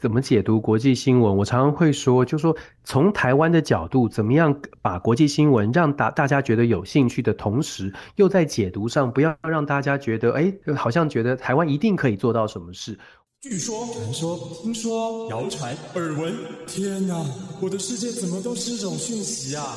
怎么解读国际新闻？我常常会说，就说从台湾的角度，怎么样把国际新闻让大大家觉得有兴趣的同时，又在解读上不要让大家觉得，哎，好像觉得台湾一定可以做到什么事。据说、传说、听说、谣传、耳闻，天哪，我的世界怎么都是这种讯息啊？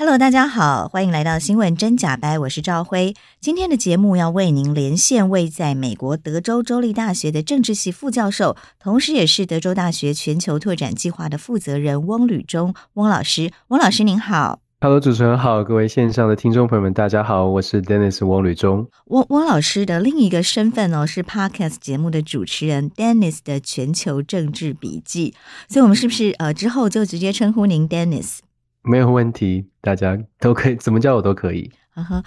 Hello，大家好，欢迎来到新闻真假掰，我是赵辉。今天的节目要为您连线位在美国德州州立大学的政治系副教授，同时也是德州大学全球拓展计划的负责人翁吕中翁老师。翁老师您好。Hello，主持人好，各位线上的听众朋友们，大家好，我是 Dennis 汪吕中。汪汪老师的另一个身份呢，是 Podcast 节目的主持人，Dennis 的全球政治笔记。所以，我们是不是呃之后就直接称呼您 Dennis？没有问题，大家都可以，怎么叫我都可以。嗯哼，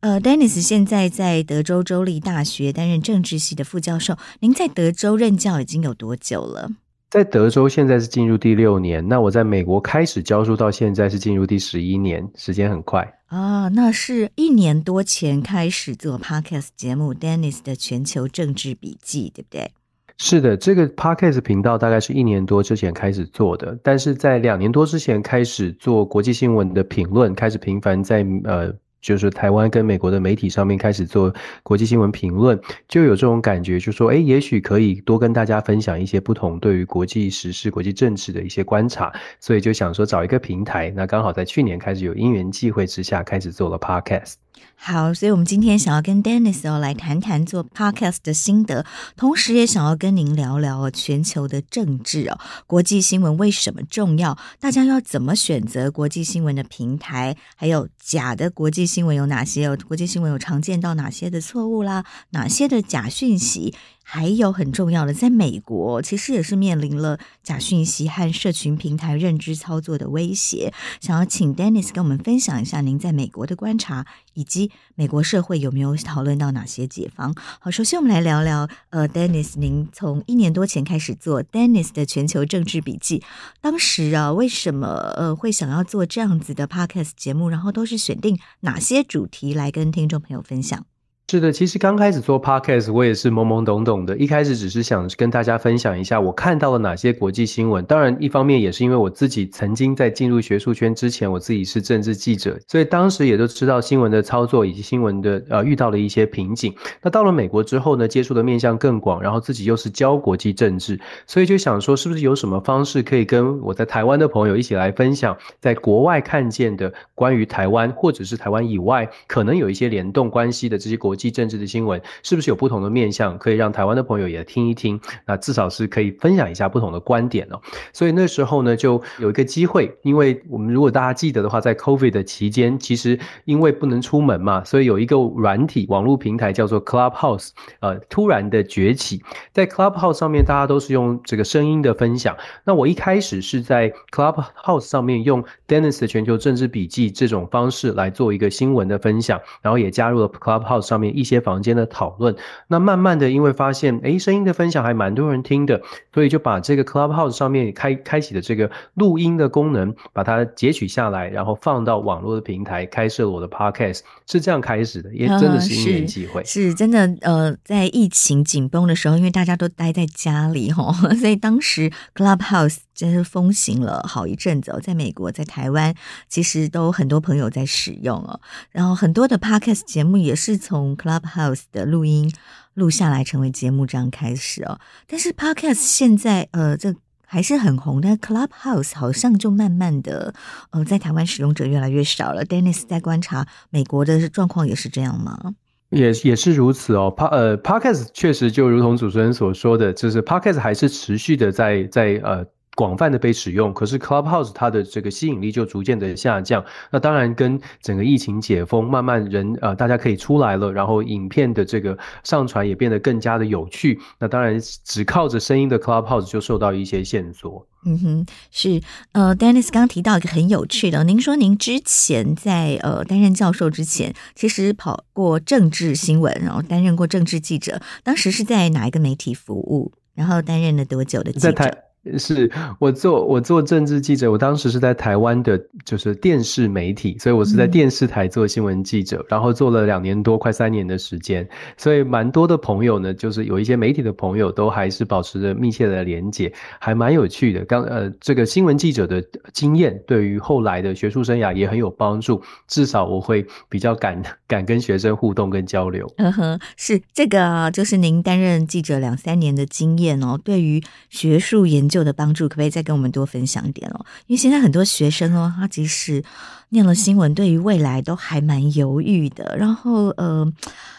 呃，Dennis 现在在德州州立大学担任政治系的副教授。您在德州任教已经有多久了？在德州现在是进入第六年，那我在美国开始教书到现在是进入第十一年，时间很快啊。那是一年多前开始做 Podcast 节目，Dennis 的全球政治笔记，对不对？是的，这个 Podcast 频道大概是一年多之前开始做的，但是在两年多之前开始做国际新闻的评论，开始频繁在呃。就是台湾跟美国的媒体上面开始做国际新闻评论，就有这种感觉，就说，诶，也许可以多跟大家分享一些不同对于国际时事、国际政治的一些观察，所以就想说找一个平台，那刚好在去年开始有因缘际会之下开始做了 Podcast。好，所以我们今天想要跟 Dennis 哦来谈谈做 Podcast 的心得，同时也想要跟您聊聊哦全球的政治哦，国际新闻为什么重要？大家要怎么选择国际新闻的平台？还有假的国际新闻有哪些？哦国际新闻有常见到哪些的错误啦？哪些的假讯息？还有很重要的，在美国其实也是面临了假讯息和社群平台认知操作的威胁。想要请 Dennis 跟我们分享一下您在美国的观察，以及美国社会有没有讨论到哪些解方？好，首先我们来聊聊，呃，Dennis，您从一年多前开始做 Dennis 的全球政治笔记，当时啊，为什么呃会想要做这样子的 Podcast 节目？然后都是选定哪些主题来跟听众朋友分享？是的，其实刚开始做 Podcast，我也是懵懵懂懂的。一开始只是想跟大家分享一下我看到了哪些国际新闻。当然，一方面也是因为我自己曾经在进入学术圈之前，我自己是政治记者，所以当时也都知道新闻的操作以及新闻的呃遇到了一些瓶颈。那到了美国之后呢，接触的面向更广，然后自己又是教国际政治，所以就想说，是不是有什么方式可以跟我在台湾的朋友一起来分享，在国外看见的关于台湾或者是台湾以外可能有一些联动关系的这些国际政治的新闻是不是有不同的面向，可以让台湾的朋友也听一听？那至少是可以分享一下不同的观点哦。所以那时候呢，就有一个机会，因为我们如果大家记得的话，在 COVID 的期间，其实因为不能出门嘛，所以有一个软体网络平台叫做 Clubhouse，呃，突然的崛起。在 Clubhouse 上面，大家都是用这个声音的分享。那我一开始是在 Clubhouse 上面用 Dennis 的全球政治笔记这种方式来做一个新闻的分享，然后也加入了 Clubhouse 上面一些。房间的讨论，那慢慢的因为发现，诶，声音的分享还蛮多人听的，所以就把这个 Clubhouse 上面开开启的这个录音的功能，把它截取下来，然后放到网络的平台，开设了我的 Podcast，是这样开始的，也真的是因缘际会，是，是真的。呃，在疫情紧绷的时候，因为大家都待在家里吼，所以当时 Clubhouse 真是风行了好一阵子哦，在美国，在台湾，其实都很多朋友在使用哦，然后很多的 Podcast 节目也是从 Clubhouse 的录音录下来成为节目这样开始哦，但是 Podcast 现在呃这还是很红，但 Clubhouse 好像就慢慢的呃在台湾使用者越来越少了。Dennis 在观察美国的状况也是这样吗？也也是如此哦。Pa 呃 Podcast 确实就如同主持人所说的，就是 Podcast 还是持续的在在呃。广泛的被使用，可是 Clubhouse 它的这个吸引力就逐渐的下降。那当然跟整个疫情解封，慢慢人呃大家可以出来了，然后影片的这个上传也变得更加的有趣。那当然只靠着声音的 Clubhouse 就受到一些限索。嗯哼，是呃，Dennis 刚提到一个很有趣的，您说您之前在呃担任教授之前，其实跑过政治新闻，然后担任过政治记者，当时是在哪一个媒体服务？然后担任了多久的记者？是我做我做政治记者，我当时是在台湾的，就是电视媒体，所以我是在电视台做新闻记者，嗯、然后做了两年多，快三年的时间，所以蛮多的朋友呢，就是有一些媒体的朋友都还是保持着密切的连接，还蛮有趣的。刚呃，这个新闻记者的经验对于后来的学术生涯也很有帮助，至少我会比较敢敢跟学生互动跟交流。嗯哼，是这个就是您担任记者两三年的经验哦，对于学术研究。有的帮助，可不可以再跟我们多分享一点哦？因为现在很多学生哦，他即使念了新闻，对于未来都还蛮犹豫的。然后，呃，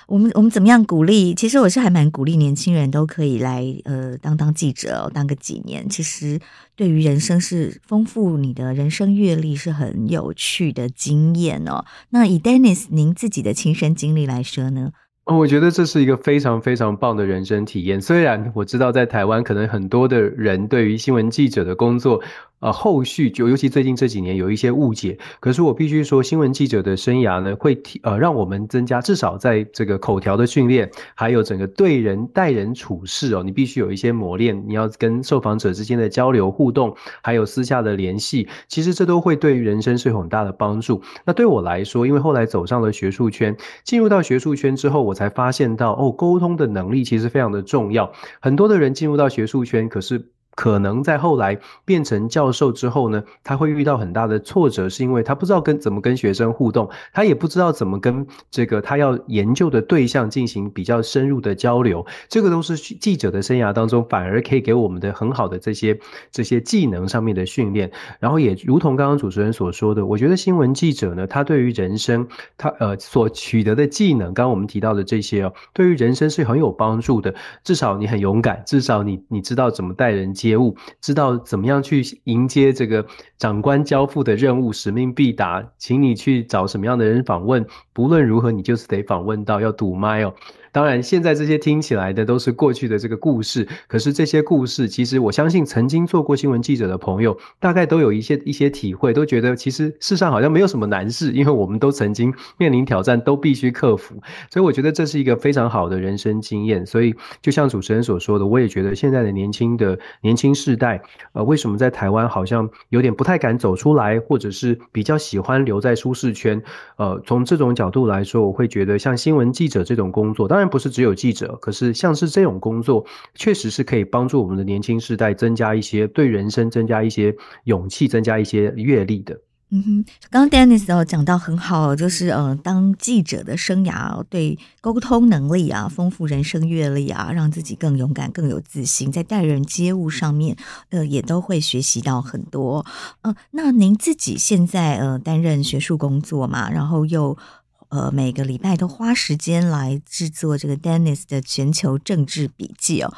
我们我们怎么样鼓励？其实我是还蛮鼓励年轻人都可以来呃当当记者，当个几年。其实对于人生是丰富你的人生阅历，是很有趣的经验哦。那以 Dennis 您自己的亲身经历来说呢？我觉得这是一个非常非常棒的人生体验。虽然我知道在台湾可能很多的人对于新闻记者的工作，呃，后续就尤其最近这几年有一些误解，可是我必须说，新闻记者的生涯呢，会提呃让我们增加至少在这个口条的训练，还有整个对人待人处事哦，你必须有一些磨练，你要跟受访者之间的交流互动，还有私下的联系，其实这都会对于人生是有很大的帮助。那对我来说，因为后来走上了学术圈，进入到学术圈之后，我才发现到哦，沟通的能力其实非常的重要。很多的人进入到学术圈，可是。可能在后来变成教授之后呢，他会遇到很大的挫折，是因为他不知道跟怎么跟学生互动，他也不知道怎么跟这个他要研究的对象进行比较深入的交流。这个都是记者的生涯当中反而可以给我们的很好的这些这些技能上面的训练。然后也如同刚刚主持人所说的，我觉得新闻记者呢，他对于人生他呃所取得的技能，刚刚我们提到的这些哦，对于人生是很有帮助的。至少你很勇敢，至少你你知道怎么待人接。业务知道怎么样去迎接这个长官交付的任务，使命必达，请你去找什么样的人访问，不论如何，你就是得访问到，要堵麦哦。当然，现在这些听起来的都是过去的这个故事，可是这些故事，其实我相信曾经做过新闻记者的朋友，大概都有一些一些体会，都觉得其实世上好像没有什么难事，因为我们都曾经面临挑战，都必须克服。所以我觉得这是一个非常好的人生经验。所以就像主持人所说的，我也觉得现在的年轻的年轻世代，呃，为什么在台湾好像有点不太敢走出来，或者是比较喜欢留在舒适圈？呃，从这种角度来说，我会觉得像新闻记者这种工作，当然。不是只有记者，可是像是这种工作，确实是可以帮助我们的年轻世代增加一些对人生增加一些勇气，增加一些阅历的。嗯哼，刚刚 Dennis 哦讲到很好，就是呃，当记者的生涯对沟通能力啊，丰富人生阅历啊，让自己更勇敢、更有自信，在待人接物上面，呃，也都会学习到很多。呃，那您自己现在呃担任学术工作嘛，然后又。呃，每个礼拜都花时间来制作这个 Dennis 的全球政治笔记哦。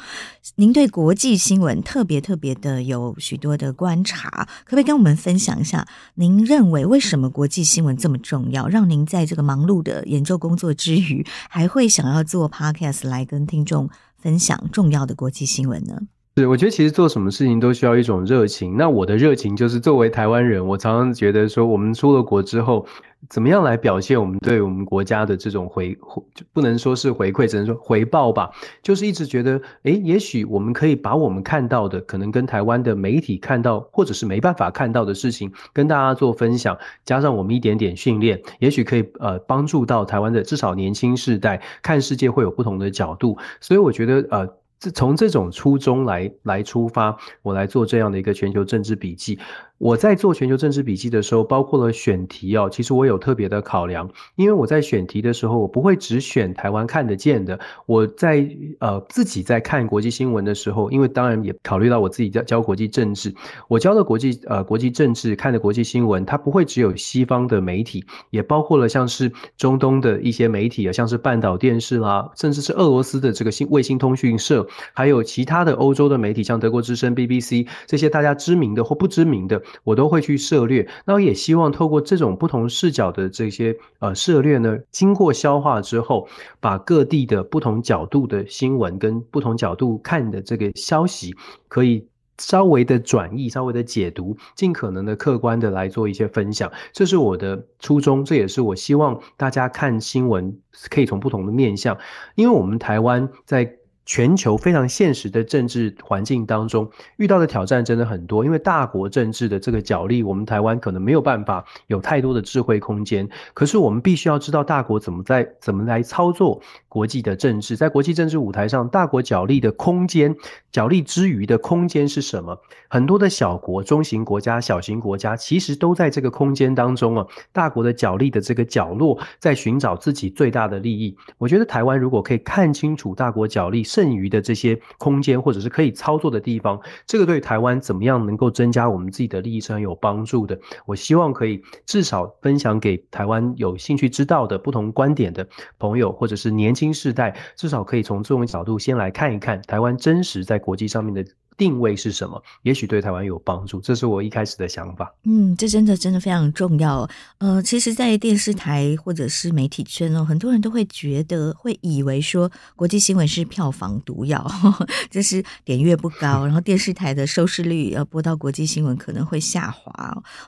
您对国际新闻特别特别的有许多的观察，可不可以跟我们分享一下？您认为为什么国际新闻这么重要，让您在这个忙碌的研究工作之余，还会想要做 Podcast 来跟听众分享重要的国际新闻呢？是，我觉得其实做什么事情都需要一种热情。那我的热情就是作为台湾人，我常常觉得说，我们出了国之后，怎么样来表现我们对我们国家的这种回回，就不能说是回馈，只能说回报吧。就是一直觉得，诶，也许我们可以把我们看到的，可能跟台湾的媒体看到，或者是没办法看到的事情，跟大家做分享，加上我们一点点训练，也许可以呃帮助到台湾的至少年轻世代看世界会有不同的角度。所以我觉得呃。这从这种初衷来来出发，我来做这样的一个全球政治笔记。我在做全球政治笔记的时候，包括了选题哦，其实我有特别的考量，因为我在选题的时候，我不会只选台湾看得见的。我在呃自己在看国际新闻的时候，因为当然也考虑到我自己教教国际政治，我教的国际呃国际政治看的国际新闻，它不会只有西方的媒体，也包括了像是中东的一些媒体啊，像是半岛电视啦，甚至是俄罗斯的这个新卫星通讯社，还有其他的欧洲的媒体，像德国之声 BBC 这些大家知名的或不知名的。我都会去涉猎，那我也希望透过这种不同视角的这些呃涉猎呢，经过消化之后，把各地的不同角度的新闻跟不同角度看的这个消息，可以稍微的转译、稍微的解读，尽可能的客观的来做一些分享。这是我的初衷，这也是我希望大家看新闻可以从不同的面向，因为我们台湾在。全球非常现实的政治环境当中，遇到的挑战真的很多。因为大国政治的这个角力，我们台湾可能没有办法有太多的智慧空间。可是我们必须要知道大国怎么在怎么来操作国际的政治，在国际政治舞台上，大国角力的空间，角力之余的空间是什么？很多的小国、中型国家、小型国家，其实都在这个空间当中啊。大国的角力的这个角落，在寻找自己最大的利益。我觉得台湾如果可以看清楚大国角力，剩余的这些空间，或者是可以操作的地方，这个对台湾怎么样能够增加我们自己的利益是很有帮助的。我希望可以至少分享给台湾有兴趣知道的不同观点的朋友，或者是年轻新世代，至少可以从这种角度先来看一看台湾真实在国际上面的。定位是什么？也许对台湾有帮助，这是我一开始的想法。嗯，这真的真的非常重要。呃，其实，在电视台或者是媒体圈哦，很多人都会觉得，会以为说国际新闻是票房毒药，呵呵，就是点阅不高，然后电视台的收视率要播到国际新闻可能会下滑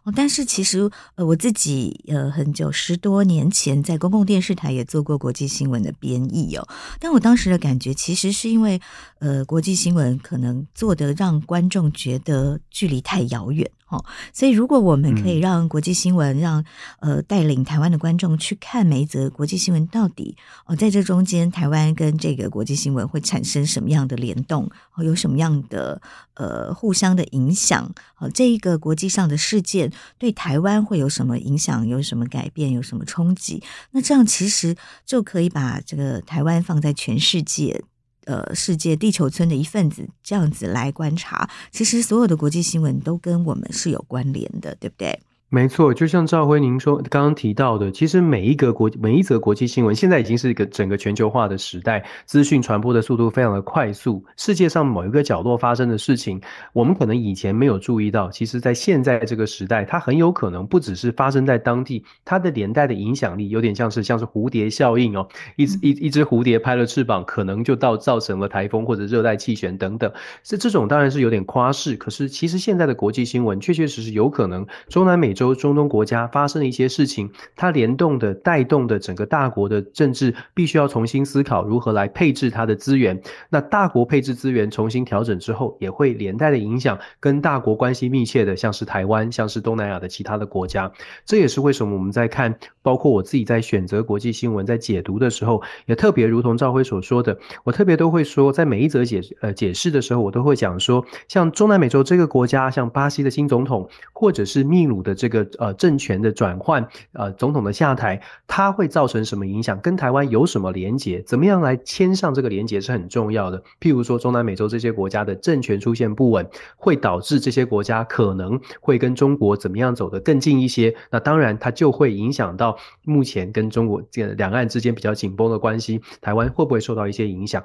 哦。但是其实，呃，我自己呃很久十多年前在公共电视台也做过国际新闻的编译哦，但我当时的感觉其实是因为呃国际新闻可能做的。让观众觉得距离太遥远哦，所以如果我们可以让国际新闻，让呃带领台湾的观众去看每一则国际新闻，到底哦在这中间，台湾跟这个国际新闻会产生什么样的联动，哦有什么样的呃互相的影响？哦，这一个国际上的事件对台湾会有什么影响？有什么改变？有什么冲击？那这样其实就可以把这个台湾放在全世界。呃，世界地球村的一份子，这样子来观察，其实所有的国际新闻都跟我们是有关联的，对不对？没错，就像赵辉您说刚刚提到的，其实每一个国每一则国际新闻，现在已经是一个整个全球化的时代，资讯传播的速度非常的快速。世界上某一个角落发生的事情，我们可能以前没有注意到，其实在现在这个时代，它很有可能不只是发生在当地，它的连带的影响力有点像是像是蝴蝶效应哦，一一一只蝴蝶拍了翅膀，可能就到造成了台风或者热带气旋等等。是这种当然是有点夸饰，可是其实现在的国际新闻确确实实有可能中南美洲。洲中东国家发生的一些事情，它联动的、带动的整个大国的政治，必须要重新思考如何来配置它的资源。那大国配置资源重新调整之后，也会连带的影响跟大国关系密切的，像是台湾、像是东南亚的其他的国家。这也是为什么我们在看，包括我自己在选择国际新闻在解读的时候，也特别如同赵辉所说的，我特别都会说，在每一则解呃解释的时候，我都会讲说，像中南美洲这个国家，像巴西的新总统，或者是秘鲁的这。个呃政权的转换，呃总统的下台，它会造成什么影响？跟台湾有什么连结？怎么样来牵上这个连结是很重要的。譬如说，中南美洲这些国家的政权出现不稳，会导致这些国家可能会跟中国怎么样走得更近一些。那当然，它就会影响到目前跟中国这两岸之间比较紧绷的关系。台湾会不会受到一些影响？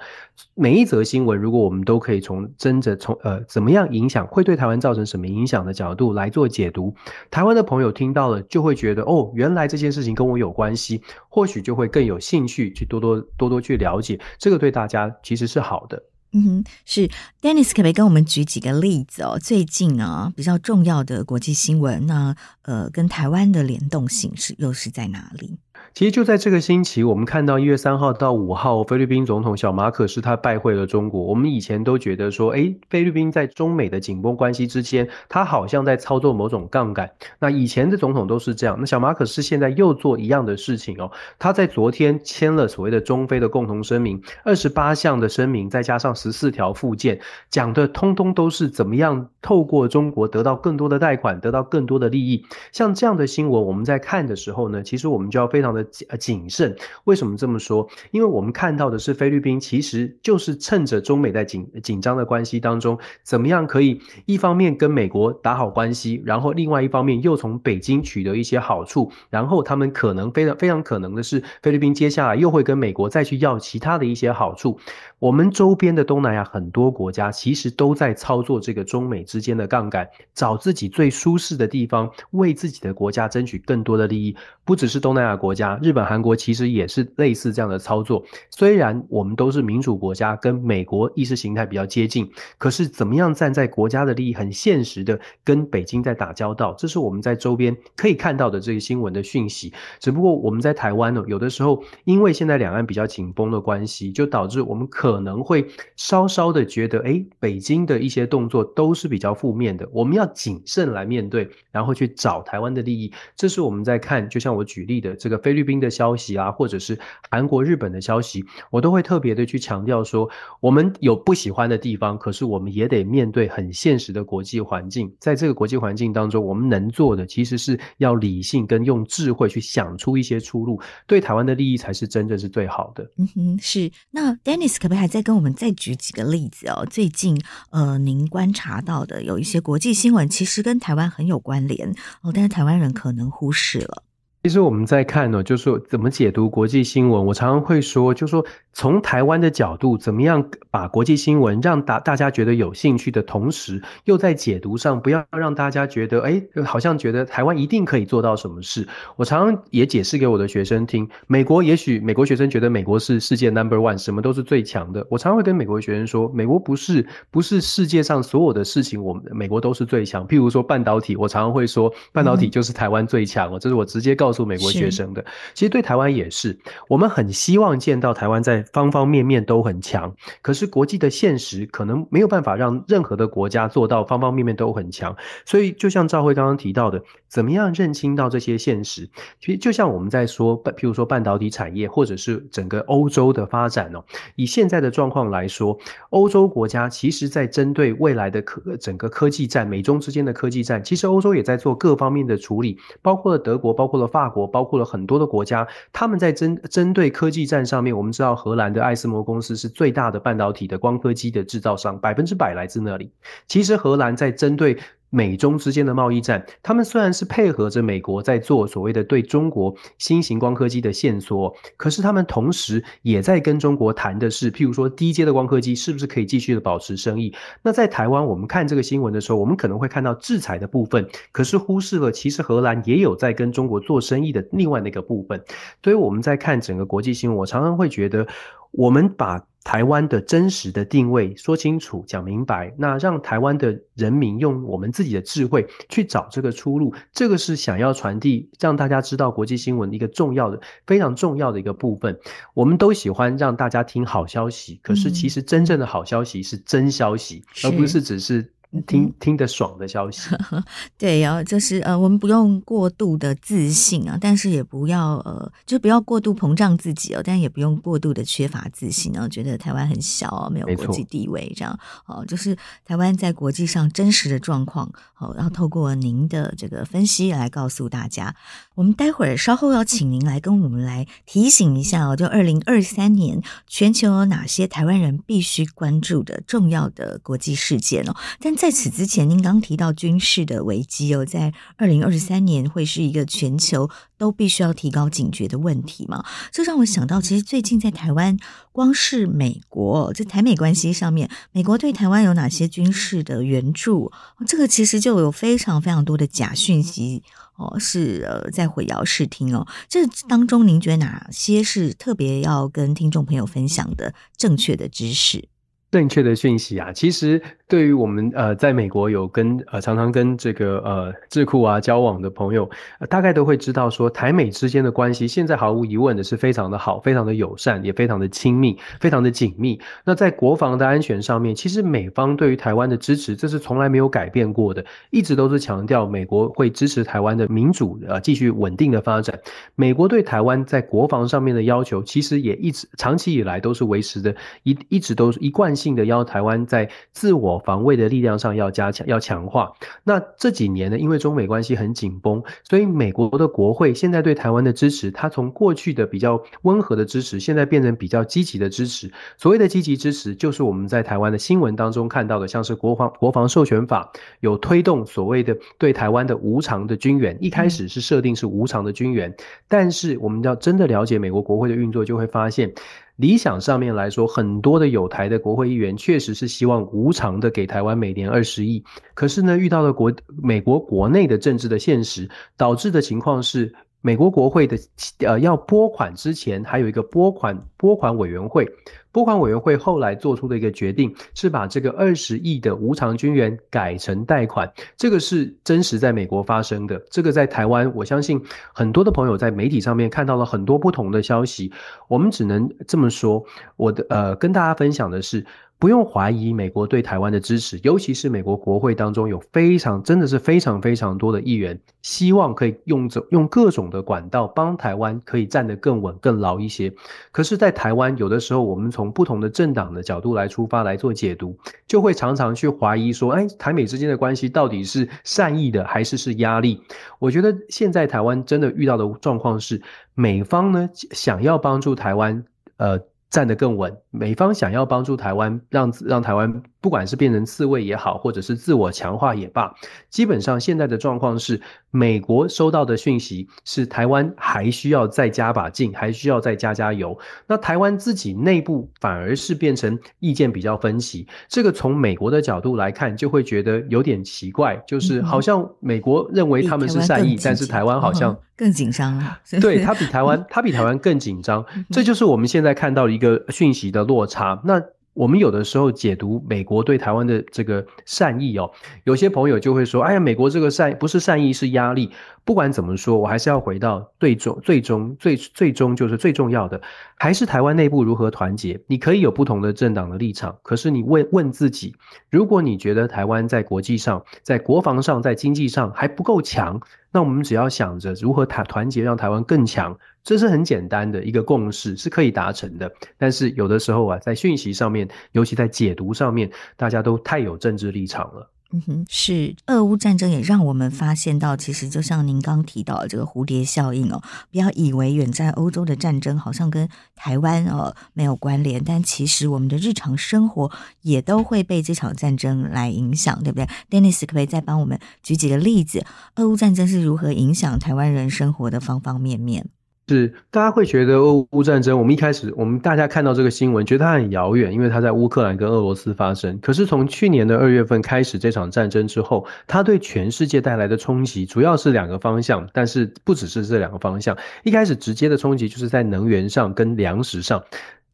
每一则新闻，如果我们都可以从真的从呃怎么样影响，会对台湾造成什么影响的角度来做解读，台湾。的朋友听到了就会觉得哦，原来这件事情跟我有关系，或许就会更有兴趣去多多多多去了解，这个对大家其实是好的。嗯哼，是 Dennis 可不可以跟我们举几个例子哦？最近呢比较重要的国际新闻，那呃跟台湾的联动性是又是在哪里？其实就在这个星期，我们看到一月三号到五号，菲律宾总统小马可是他拜会了中国。我们以前都觉得说，诶，菲律宾在中美的紧绷关系之间，他好像在操作某种杠杆。那以前的总统都是这样。那小马可是现在又做一样的事情哦。他在昨天签了所谓的中非的共同声明，二十八项的声明，再加上十四条附件，讲的通通都是怎么样透过中国得到更多的贷款，得到更多的利益。像这样的新闻，我们在看的时候呢，其实我们就要非常的谨慎。为什么这么说？因为我们看到的是菲律宾，其实就是趁着中美在紧紧张的关系当中，怎么样可以一方面跟美国打好关系，然后另外一方面又从北京取得一些好处，然后他们可能非常非常可能的是，菲律宾接下来又会跟美国再去要其他的一些好处。我们周边的东南亚很多国家其实都在操作这个中美之间的杠杆，找自己最舒适的地方，为自己的国家争取更多的利益。不只是东南亚国家，日本、韩国其实也是类似这样的操作。虽然我们都是民主国家，跟美国意识形态比较接近，可是怎么样站在国家的利益，很现实的跟北京在打交道，这是我们在周边可以看到的这个新闻的讯息。只不过我们在台湾呢，有的时候因为现在两岸比较紧绷的关系，就导致我们可能会稍稍的觉得，诶，北京的一些动作都是比较负面的，我们要谨慎来面对，然后去找台湾的利益。这是我们在看，就像我举例的这个菲律宾的消息啊，或者是韩国、日本的消息，我都会特别的去强调说，我们有不喜欢的地方，可是我们也得面对很现实的国际环境。在这个国际环境当中，我们能做的其实是要理性跟用智慧去想出一些出路，对台湾的利益才是真正是最好的。嗯哼，是。那 Dennis 可不可以？还再跟我们再举几个例子哦。最近呃，您观察到的有一些国际新闻，其实跟台湾很有关联哦，但是台湾人可能忽视了。其实我们在看呢，就是说怎么解读国际新闻。我常常会说，就是说从台湾的角度，怎么样把国际新闻让大大家觉得有兴趣的同时，又在解读上不要让大家觉得，哎，好像觉得台湾一定可以做到什么事。我常常也解释给我的学生听，美国也许美国学生觉得美国是世界 number one，什么都是最强的。我常常会跟美国学生说，美国不是不是世界上所有的事情，我们美国都是最强。譬如说半导体，我常常会说，半导体就是台湾最强哦，这是我直接告诉。做美国学生的，其实对台湾也是，我们很希望见到台湾在方方面面都很强。可是国际的现实可能没有办法让任何的国家做到方方面面都很强。所以就像赵辉刚刚提到的，怎么样认清到这些现实？其实就像我们在说，譬如说半导体产业，或者是整个欧洲的发展哦。以现在的状况来说，欧洲国家其实在针对未来的科整个科技战，美中之间的科技战，其实欧洲也在做各方面的处理，包括了德国，包括了法。法国包括了很多的国家，他们在针针对科技战上面，我们知道荷兰的艾斯摩公司是最大的半导体的光刻机的制造商，百分之百来自那里。其实荷兰在针对美中之间的贸易战，他们虽然是配合着美国在做所谓的对中国新型光刻机的线索，可是他们同时也在跟中国谈的是，譬如说低阶的光刻机是不是可以继续的保持生意。那在台湾，我们看这个新闻的时候，我们可能会看到制裁的部分，可是忽视了其实荷兰也有在跟中国做生意的另外那个部分。所以我们在看整个国际新闻，我常常会觉得，我们把。台湾的真实的定位说清楚、讲明白，那让台湾的人民用我们自己的智慧去找这个出路，这个是想要传递，让大家知道国际新闻一个重要的、非常重要的一个部分。我们都喜欢让大家听好消息，可是其实真正的好消息是真消息，嗯、而不是只是。听听得爽的消息，对，然后就是呃，我们不用过度的自信啊，但是也不要呃，就不要过度膨胀自己哦，但也不用过度的缺乏自信啊，觉得台湾很小啊，没有国际地位这样。哦，就是台湾在国际上真实的状况哦，然后透过您的这个分析来告诉大家。我们待会儿稍后要请您来跟我们来提醒一下哦，就二零二三年全球有哪些台湾人必须关注的重要的国际事件哦，但在此之前，您刚提到军事的危机哦，在二零二三年会是一个全球都必须要提高警觉的问题嘛？这让我想到，其实最近在台湾，光是美国在台美关系上面，美国对台湾有哪些军事的援助？这个其实就有非常非常多的假讯息哦，是呃在混淆视听哦。这当中，您觉得哪些是特别要跟听众朋友分享的正确的知识？正确的讯息啊，其实对于我们呃，在美国有跟呃常常跟这个呃智库啊交往的朋友，大概都会知道说，台美之间的关系现在毫无疑问的是非常的好，非常的友善，也非常的亲密，非常的紧密。那在国防的安全上面，其实美方对于台湾的支持，这是从来没有改变过的，一直都是强调美国会支持台湾的民主呃继续稳定的发展。美国对台湾在国防上面的要求，其实也一直长期以来都是维持的，一一直都是一贯性的要台湾在自我防卫的力量上要加强、要强化。那这几年呢，因为中美关系很紧绷，所以美国的国会现在对台湾的支持，它从过去的比较温和的支持，现在变成比较积极的支持。所谓的积极支持，就是我们在台湾的新闻当中看到的，像是国防国防授权法有推动所谓的对台湾的无偿的军援，一开始是设定是无偿的军援，但是我们要真的了解美国国会的运作，就会发现。理想上面来说，很多的有台的国会议员确实是希望无偿的给台湾每年二十亿，可是呢，遇到了国美国国内的政治的现实，导致的情况是。美国国会的呃要拨款之前，还有一个拨款拨款委员会，拨款委员会后来做出的一个决定，是把这个二十亿的无偿军援改成贷款，这个是真实在美国发生的。这个在台湾，我相信很多的朋友在媒体上面看到了很多不同的消息，我们只能这么说。我的呃跟大家分享的是。不用怀疑美国对台湾的支持，尤其是美国国会当中有非常真的是非常非常多的议员，希望可以用这用各种的管道帮台湾可以站得更稳更牢一些。可是，在台湾有的时候，我们从不同的政党的角度来出发来做解读，就会常常去怀疑说，哎，台美之间的关系到底是善意的还是是压力？我觉得现在台湾真的遇到的状况是，美方呢想要帮助台湾，呃。站得更稳，美方想要帮助台湾，让让台湾不管是变成刺猬也好，或者是自我强化也罢，基本上现在的状况是，美国收到的讯息是台湾还需要再加把劲，还需要再加加油。那台湾自己内部反而是变成意见比较分歧，这个从美国的角度来看，就会觉得有点奇怪，就是好像美国认为他们是善意，但是台湾好像。更紧张了，对，他比台湾，他比台湾更紧张，这就是我们现在看到的一个讯息的落差。那我们有的时候解读美国对台湾的这个善意哦，有些朋友就会说：“哎呀，美国这个善不是善意，是压力。”不管怎么说，我还是要回到最终、最终、最最终就是最重要的，还是台湾内部如何团结。你可以有不同的政党的立场，可是你问问自己，如果你觉得台湾在国际上、在国防上、在经济上还不够强，那我们只要想着如何团团结，让台湾更强，这是很简单的一个共识，是可以达成的。但是有的时候啊，在讯息上面，尤其在解读上面，大家都太有政治立场了。嗯哼，是俄乌战争也让我们发现到，其实就像您刚提到的这个蝴蝶效应哦，不要以为远在欧洲的战争好像跟台湾哦没有关联，但其实我们的日常生活也都会被这场战争来影响，对不对？Dennis 可不可以再帮我们举几个例子？俄乌战争是如何影响台湾人生活的方方面面？是，大家会觉得俄乌战争，我们一开始，我们大家看到这个新闻，觉得它很遥远，因为它在乌克兰跟俄罗斯发生。可是从去年的二月份开始这场战争之后，它对全世界带来的冲击主要是两个方向，但是不只是这两个方向。一开始直接的冲击就是在能源上跟粮食上。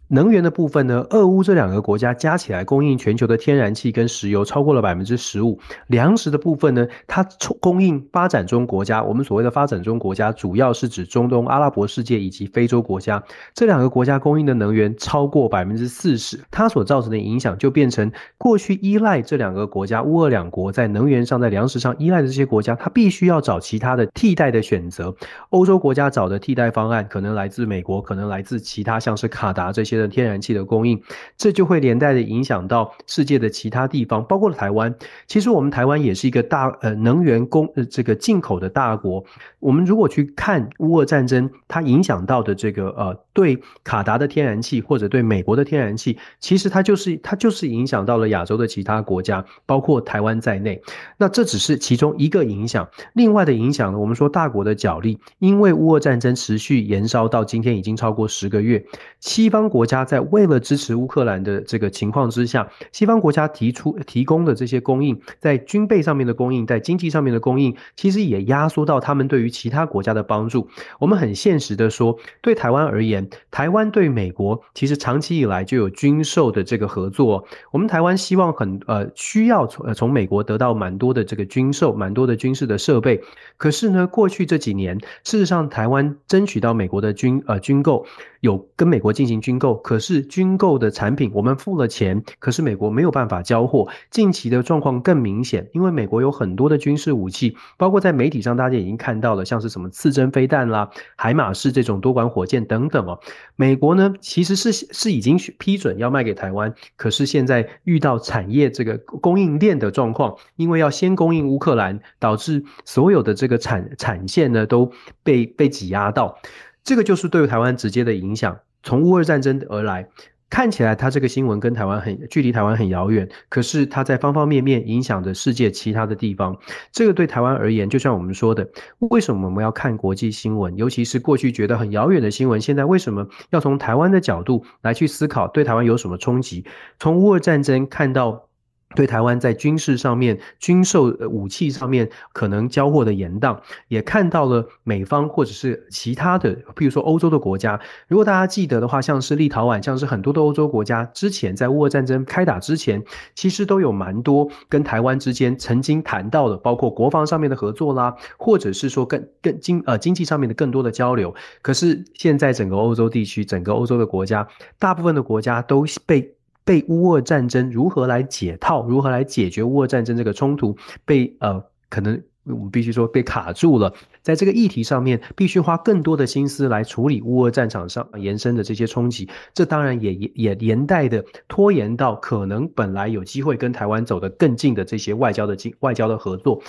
能源的部分呢，俄乌这两个国家加起来供应全球的天然气跟石油超过了百分之十五。粮食的部分呢，它供应发展中国家，我们所谓的发展中国家，主要是指中东、阿拉伯世界以及非洲国家。这两个国家供应的能源超过百分之四十，它所造成的影响就变成过去依赖这两个国家，乌俄两国在能源上、在粮食上依赖的这些国家，它必须要找其他的替代的选择。欧洲国家找的替代方案可能来自美国，可能来自其他像是卡达这些天然气的供应，这就会连带的影响到世界的其他地方，包括了台湾。其实我们台湾也是一个大呃能源供呃这个进口的大国。我们如果去看乌俄战争，它影响到的这个呃对卡达的天然气或者对美国的天然气，其实它就是它就是影响到了亚洲的其他国家，包括台湾在内。那这只是其中一个影响，另外的影响呢，我们说大国的角力，因为乌俄战争持续延烧到今天已经超过十个月，西方国。国家在为了支持乌克兰的这个情况之下，西方国家提出提供的这些供应，在军备上面的供应，在经济上面的供应，其实也压缩到他们对于其他国家的帮助。我们很现实的说，对台湾而言，台湾对美国其实长期以来就有军售的这个合作。我们台湾希望很呃需要从呃从美国得到蛮多的这个军售，蛮多的军事的设备。可是呢，过去这几年，事实上台湾争取到美国的军呃军购。有跟美国进行军购，可是军购的产品我们付了钱，可是美国没有办法交货。近期的状况更明显，因为美国有很多的军事武器，包括在媒体上大家已经看到了，像是什么刺针飞弹啦、海马式这种多管火箭等等哦。美国呢其实是是已经批准要卖给台湾，可是现在遇到产业这个供应链的状况，因为要先供应乌克兰，导致所有的这个产产线呢都被被挤压到。这个就是对台湾直接的影响，从乌俄战争而来，看起来它这个新闻跟台湾很距离台湾很遥远，可是它在方方面面影响着世界其他的地方。这个对台湾而言，就像我们说的，为什么我们要看国际新闻？尤其是过去觉得很遥远的新闻，现在为什么要从台湾的角度来去思考，对台湾有什么冲击？从乌俄战争看到。对台湾在军事上面、军售武器上面可能交货的延宕，也看到了美方或者是其他的，比如说欧洲的国家。如果大家记得的话，像是立陶宛，像是很多的欧洲国家，之前在乌俄战争开打之前，其实都有蛮多跟台湾之间曾经谈到的，包括国防上面的合作啦，或者是说更更经呃经济上面的更多的交流。可是现在整个欧洲地区，整个欧洲的国家，大部分的国家都被。被乌俄战争如何来解套，如何来解决乌俄战争这个冲突，被呃可能我们必须说被卡住了，在这个议题上面必须花更多的心思来处理乌俄战场上延伸的这些冲击，这当然也也连带的拖延到可能本来有机会跟台湾走得更近的这些外交的经外交的合作。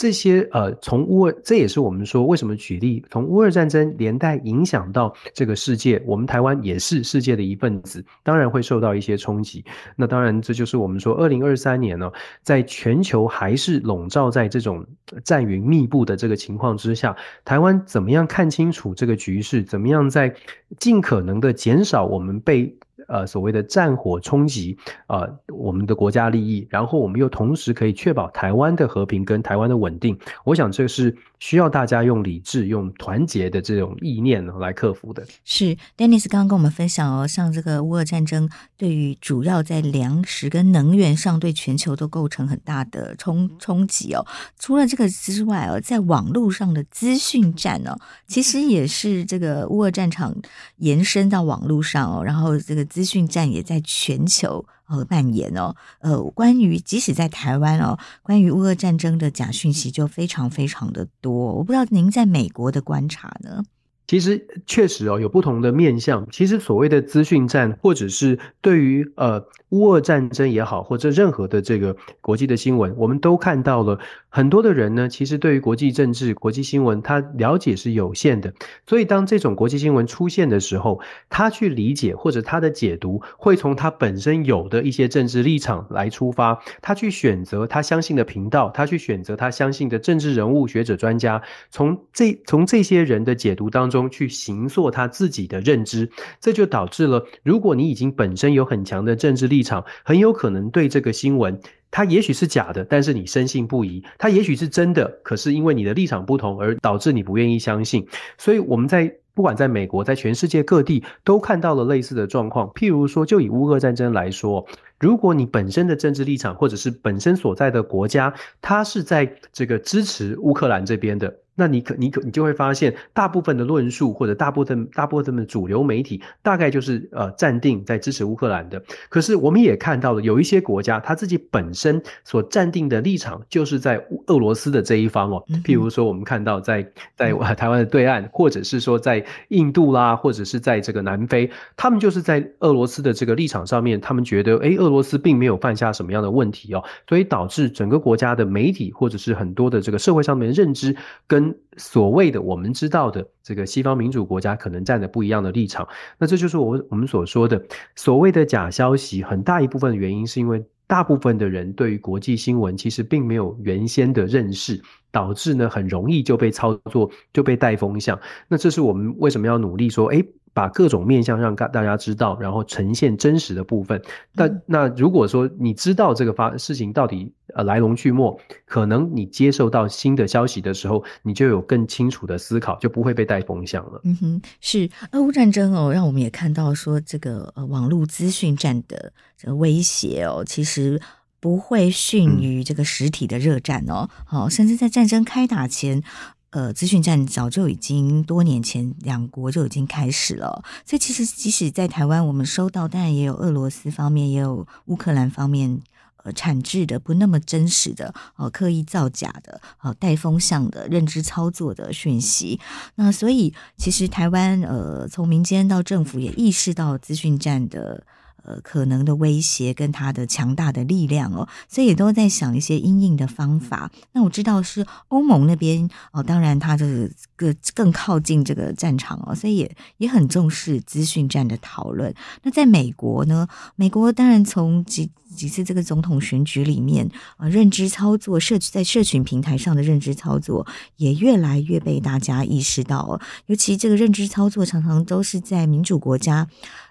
这些呃，从乌俄，这也是我们说为什么举例，从乌俄战争连带影响到这个世界，我们台湾也是世界的一份子，当然会受到一些冲击。那当然，这就是我们说，二零二三年呢，在全球还是笼罩在这种战云密布的这个情况之下，台湾怎么样看清楚这个局势，怎么样在尽可能的减少我们被。呃，所谓的战火冲击，呃，我们的国家利益，然后我们又同时可以确保台湾的和平跟台湾的稳定，我想这是需要大家用理智、用团结的这种意念来克服的。是，Dennis 刚刚跟我们分享哦，像这个乌俄战争对于主要在粮食跟能源上对全球都构成很大的冲冲击哦。除了这个之外哦，在网络上的资讯战哦，其实也是这个乌俄战场延伸到网络上哦，然后这个资资讯战也在全球呃蔓延哦，呃，关于即使在台湾哦，关于乌俄战争的假讯息就非常非常的多。我不知道您在美国的观察呢？其实确实哦，有不同的面向。其实所谓的资讯战，或者是对于呃。乌俄战争也好，或者任何的这个国际的新闻，我们都看到了很多的人呢。其实对于国际政治、国际新闻，他了解是有限的。所以当这种国际新闻出现的时候，他去理解或者他的解读，会从他本身有的一些政治立场来出发，他去选择他相信的频道，他去选择他相信的政治人物、学者、专家，从这从这些人的解读当中去形塑他自己的认知，这就导致了，如果你已经本身有很强的政治立场，立场很有可能对这个新闻，它也许是假的，但是你深信不疑；它也许是真的，可是因为你的立场不同而导致你不愿意相信。所以我们在不管在美国，在全世界各地都看到了类似的状况。譬如说，就以乌俄战争来说，如果你本身的政治立场或者是本身所在的国家，它是在这个支持乌克兰这边的。那你可你可你就会发现，大部分的论述或者大部分大部分的主流媒体，大概就是呃站定在支持乌克兰的。可是我们也看到了，有一些国家他自己本身所站定的立场，就是在俄罗斯的这一方哦。譬如说，我们看到在在台湾的对岸，或者是说在印度啦，或者是在这个南非，他们就是在俄罗斯的这个立场上面，他们觉得诶，俄罗斯并没有犯下什么样的问题哦，所以导致整个国家的媒体或者是很多的这个社会上面的认知跟。所谓的我们知道的这个西方民主国家可能站的不一样的立场，那这就是我我们所说的所谓的假消息，很大一部分的原因是因为大部分的人对于国际新闻其实并没有原先的认识。导致呢，很容易就被操作，就被带风向。那这是我们为什么要努力说，诶，把各种面向让大大家知道，然后呈现真实的部分。但那如果说你知道这个发事情到底呃来龙去脉，可能你接受到新的消息的时候，你就有更清楚的思考，就不会被带风向了。嗯哼，是俄乌战争哦，让我们也看到说这个呃网络资讯战的这个威胁哦，其实不会逊于这个实体的热战哦。好、嗯，甚至在战争开打前。呃，资讯战早就已经多年前两国就已经开始了，所以其实即使在台湾，我们收到当然也有俄罗斯方面，也有乌克兰方面呃产制的不那么真实的呃刻意造假的呃带风向的认知操作的讯息。那所以其实台湾呃从民间到政府也意识到资讯战的。呃，可能的威胁跟他的强大的力量哦，所以也都在想一些阴影的方法。那我知道是欧盟那边哦，当然他的个更靠近这个战场哦，所以也也很重视资讯战的讨论。那在美国呢，美国当然从几几次这个总统选举里面啊，认知操作社在社群平台上的认知操作也越来越被大家意识到哦，尤其这个认知操作常常都是在民主国家。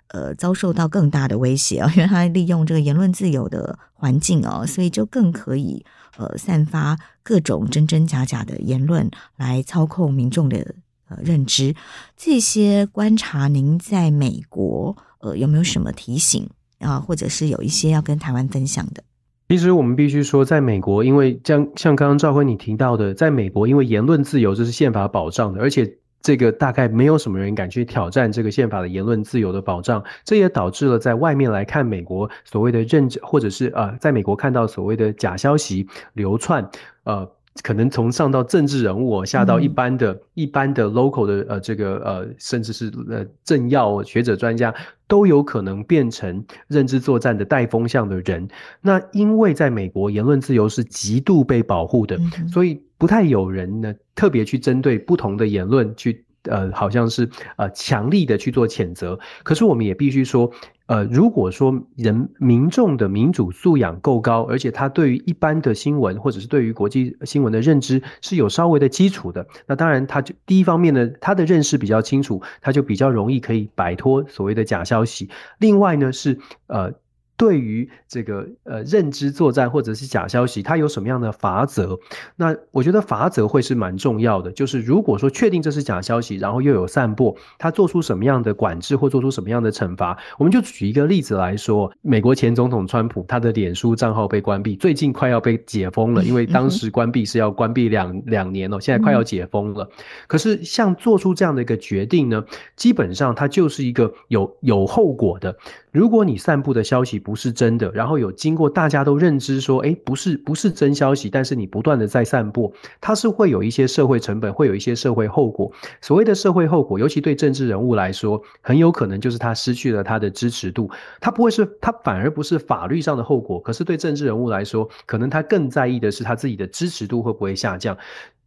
呃，遭受到更大的威胁啊，因为他利用这个言论自由的环境哦，所以就更可以呃散发各种真真假假的言论来操控民众的呃认知。这些观察，您在美国呃有没有什么提醒啊，或者是有一些要跟台湾分享的？其实我们必须说，在美国，因为像像刚刚赵辉你提到的，在美国，因为言论自由这是宪法保障的，而且。这个大概没有什么人敢去挑战这个宪法的言论自由的保障，这也导致了在外面来看美国所谓的认知，或者是呃，在美国看到所谓的假消息流窜，呃，可能从上到政治人物，下到一般的、嗯、一般的 local 的呃这个呃，甚至是呃政要学者专家，都有可能变成认知作战的带风向的人。那因为在美国言论自由是极度被保护的，嗯、所以。不太有人呢，特别去针对不同的言论去，呃，好像是呃强力的去做谴责。可是我们也必须说，呃，如果说人民众的民主素养够高，而且他对于一般的新闻或者是对于国际新闻的认知是有稍微的基础的，那当然他就第一方面呢，他的认识比较清楚，他就比较容易可以摆脱所谓的假消息。另外呢，是呃。对于这个呃认知作战或者是假消息，它有什么样的法则？那我觉得法则会是蛮重要的。就是如果说确定这是假消息，然后又有散播，他做出什么样的管制或做出什么样的惩罚？我们就举一个例子来说，美国前总统川普他的脸书账号被关闭，最近快要被解封了，因为当时关闭是要关闭两两年哦，现在快要解封了。可是像做出这样的一个决定呢，基本上它就是一个有有后果的。如果你散布的消息不是真的，然后有经过大家都认知说，诶，不是不是真消息，但是你不断的在散布，它是会有一些社会成本，会有一些社会后果。所谓的社会后果，尤其对政治人物来说，很有可能就是他失去了他的支持度。他不会是，他反而不是法律上的后果，可是对政治人物来说，可能他更在意的是他自己的支持度会不会下降。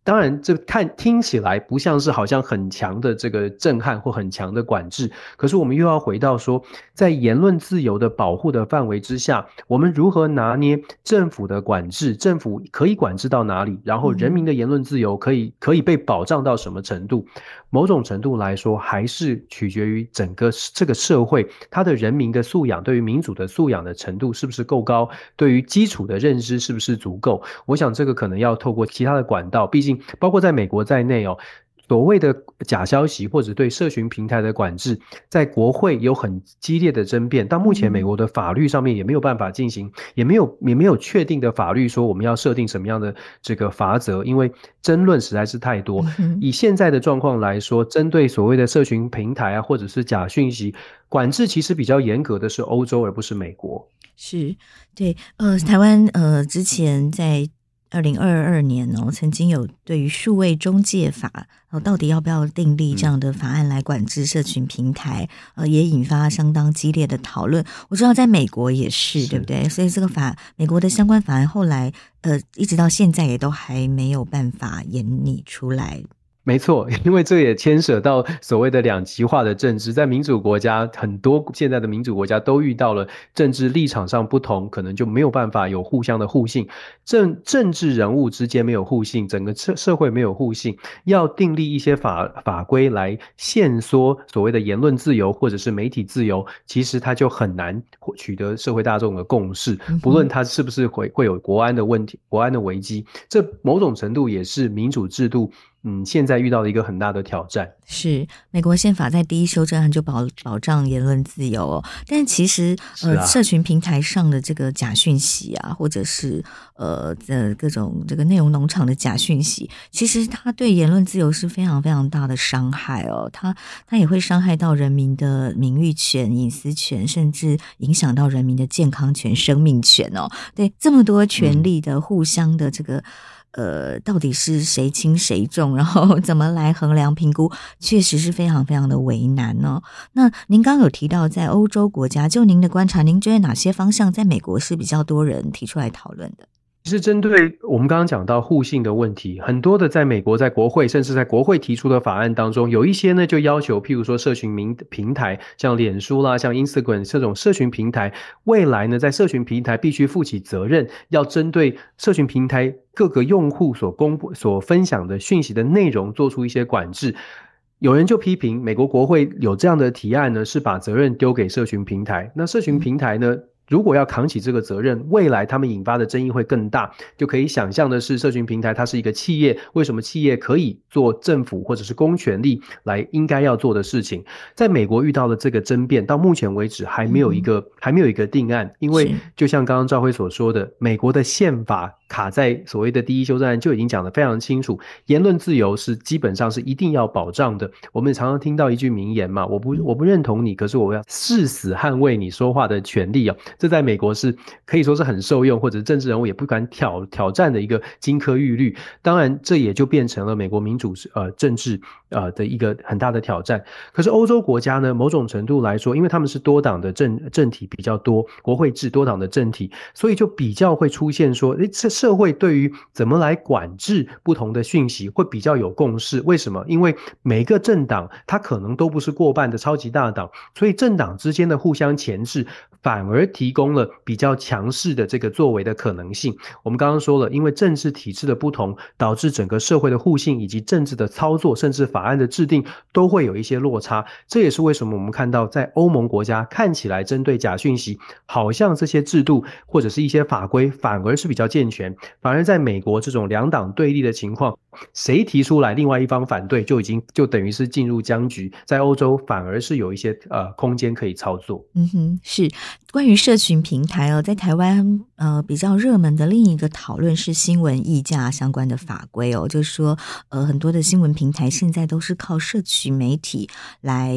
当然，这看听起来不像是好像很强的这个震撼或很强的管制，可是我们又要回到说，在言论自由的保护的范围之下，我们如何拿捏政府的管制？政府可以管制到哪里？然后人民的言论自由可以可以被保障到什么程度？某种程度来说，还是取决于整个这个社会，它的人民的素养，对于民主的素养的程度是不是够高？对于基础的认知是不是足够？我想这个可能要透过其他的管道，毕竟。包括在美国在内哦，所谓的假消息或者对社群平台的管制，在国会有很激烈的争辩。到目前，美国的法律上面也没有办法进行，也没有也没有确定的法律说我们要设定什么样的这个法则，因为争论实在是太多。以现在的状况来说，针对所谓的社群平台啊，或者是假讯息管制，其实比较严格的是欧洲，而不是美国。是对，呃，台湾呃之前在。二零二二年哦，曾经有对于数位中介法，哦，到底要不要订立这样的法案来管制社群平台，呃，也引发相当激烈的讨论。我知道在美国也是，是对不对？所以这个法，美国的相关法案后来，呃，一直到现在也都还没有办法研拟出来。没错，因为这也牵涉到所谓的两极化的政治，在民主国家，很多现在的民主国家都遇到了政治立场上不同，可能就没有办法有互相的互信，政政治人物之间没有互信，整个社社会没有互信，要订立一些法法规来限缩所谓的言论自由或者是媒体自由，其实它就很难取得社会大众的共识，不论它是不是会会有国安的问题、国安的危机，这某种程度也是民主制度。嗯，现在遇到了一个很大的挑战，是美国宪法在第一修正案就保保障言论自由哦。但其实呃，啊、社群平台上的这个假讯息啊，或者是呃呃各种这个内容农场的假讯息，其实它对言论自由是非常非常大的伤害哦。它它也会伤害到人民的名誉权、隐私权，甚至影响到人民的健康权、生命权哦。对，这么多权利的互相的这个。嗯呃，到底是谁轻谁重，然后怎么来衡量评估，确实是非常非常的为难呢。那您刚刚有提到在欧洲国家，就您的观察，您觉得哪些方向在美国是比较多人提出来讨论的？是针对我们刚刚讲到互信的问题，很多的在美国在国会，甚至在国会提出的法案当中，有一些呢就要求，譬如说社群平平台，像脸书啦，像 Instagram 这种社群平台，未来呢在社群平台必须负起责任，要针对社群平台各个用户所公布、所分享的讯息的内容做出一些管制。有人就批评美国国会有这样的提案呢，是把责任丢给社群平台。那社群平台呢？如果要扛起这个责任，未来他们引发的争议会更大。就可以想象的是，社群平台它是一个企业，为什么企业可以做政府或者是公权力来应该要做的事情？在美国遇到了这个争辩，到目前为止还没有一个、嗯、还没有一个定案，因为就像刚刚赵辉所说的，美国的宪法。卡在所谓的第一修正案就已经讲得非常清楚，言论自由是基本上是一定要保障的。我们也常常听到一句名言嘛，我不我不认同你，可是我要誓死捍卫你说话的权利哦。这在美国是可以说是很受用，或者政治人物也不敢挑挑战的一个金科玉律。当然，这也就变成了美国民主呃政治呃的一个很大的挑战。可是欧洲国家呢，某种程度来说，因为他们是多党的政政体比较多，国会制多党的政体，所以就比较会出现说，诶这。社会对于怎么来管制不同的讯息会比较有共识。为什么？因为每个政党它可能都不是过半的超级大党，所以政党之间的互相钳制反而提提供了比较强势的这个作为的可能性。我们刚刚说了，因为政治体制的不同，导致整个社会的互信以及政治的操作，甚至法案的制定都会有一些落差。这也是为什么我们看到在欧盟国家看起来针对假讯息，好像这些制度或者是一些法规反而是比较健全。反而在美国这种两党对立的情况，谁提出来，另外一方反对，就已经就等于是进入僵局。在欧洲反而是有一些呃空间可以操作。嗯哼，是关于社群平台哦，在台湾呃比较热门的另一个讨论是新闻议价相关的法规哦，就是说呃很多的新闻平台现在都是靠社群媒体来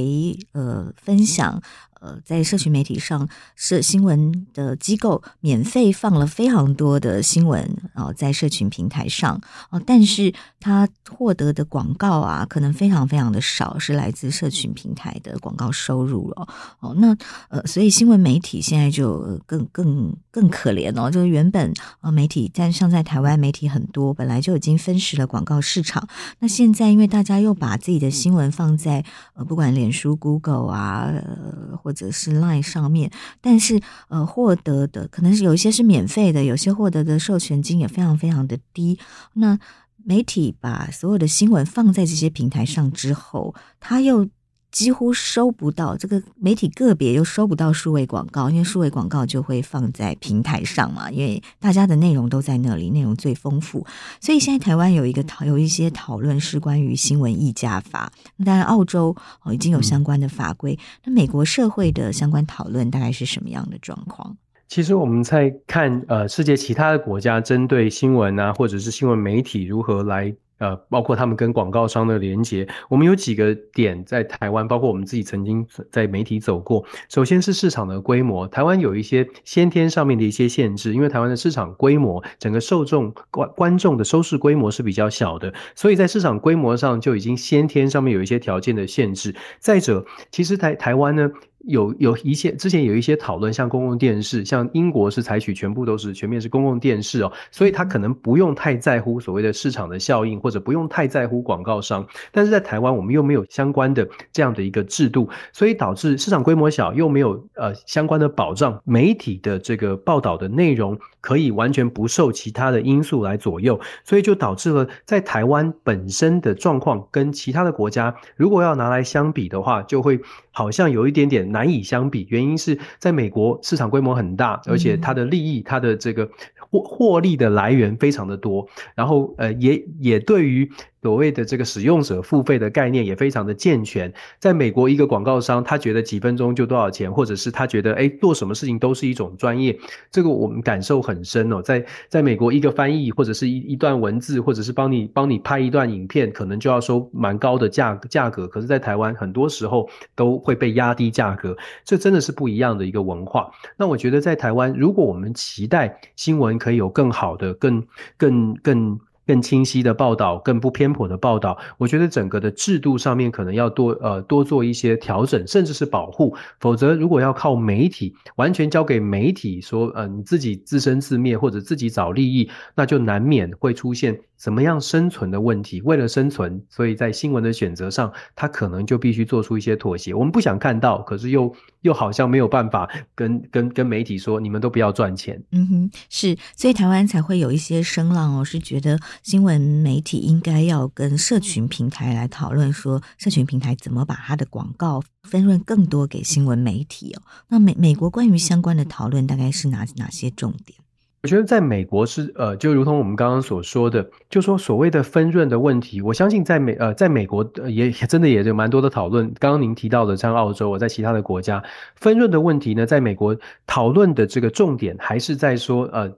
呃分享。呃，在社群媒体上，社新闻的机构免费放了非常多的新闻啊，在社群平台上啊，但是他获得的广告啊，可能非常非常的少，是来自社群平台的广告收入了哦。那呃，所以新闻媒体现在就更更更可怜哦，就是原本呃媒体，但像在台湾媒体很多，本来就已经分食了广告市场，那现在因为大家又把自己的新闻放在呃不管脸书、Google 啊，呃或者是 Line 上面，但是呃，获得的可能是有一些是免费的，有些获得的授权金也非常非常的低。那媒体把所有的新闻放在这些平台上之后，他又。几乎收不到这个媒体个别又收不到数位广告，因为数位广告就会放在平台上嘛，因为大家的内容都在那里，内容最丰富。所以现在台湾有一个讨有一些讨论是关于新闻议价法，当然澳洲哦已经有相关的法规。那美国社会的相关讨论大概是什么样的状况？其实我们在看呃世界其他的国家针对新闻啊，或者是新闻媒体如何来。呃，包括他们跟广告商的连接，我们有几个点在台湾，包括我们自己曾经在媒体走过。首先是市场的规模，台湾有一些先天上面的一些限制，因为台湾的市场规模，整个受众观观众的收视规模是比较小的，所以在市场规模上就已经先天上面有一些条件的限制。再者，其实台台湾呢。有有一些之前有一些讨论，像公共电视，像英国是采取全部都是全面是公共电视哦，所以他可能不用太在乎所谓的市场的效应，或者不用太在乎广告商。但是在台湾，我们又没有相关的这样的一个制度，所以导致市场规模小，又没有呃相关的保障，媒体的这个报道的内容可以完全不受其他的因素来左右，所以就导致了在台湾本身的状况跟其他的国家，如果要拿来相比的话，就会好像有一点点难以相比。原因是在美国市场规模很大，而且它的利益、它的这个获获利的来源非常的多，然后呃也也对于。所谓的这个使用者付费的概念也非常的健全。在美国，一个广告商他觉得几分钟就多少钱，或者是他觉得哎做什么事情都是一种专业，这个我们感受很深哦。在在美国，一个翻译或者是一一段文字，或者是帮你帮你拍一段影片，可能就要收蛮高的价价格。可是，在台湾很多时候都会被压低价格，这真的是不一样的一个文化。那我觉得在台湾，如果我们期待新闻可以有更好的、更更更。更清晰的报道，更不偏颇的报道，我觉得整个的制度上面可能要多呃多做一些调整，甚至是保护。否则，如果要靠媒体完全交给媒体说，呃，你自己自生自灭或者自己找利益，那就难免会出现。怎么样生存的问题？为了生存，所以在新闻的选择上，他可能就必须做出一些妥协。我们不想看到，可是又又好像没有办法跟跟跟媒体说，你们都不要赚钱。嗯哼，是，所以台湾才会有一些声浪哦，是觉得新闻媒体应该要跟社群平台来讨论，说社群平台怎么把它的广告分润更多给新闻媒体哦。那美美国关于相关的讨论大概是哪哪些重点？我觉得在美国是呃，就如同我们刚刚所说的，就说所谓的分润的问题，我相信在美呃，在美国也也真的也有蛮多的讨论。刚刚您提到的像澳洲，我在其他的国家分润的问题呢，在美国讨论的这个重点还是在说呃，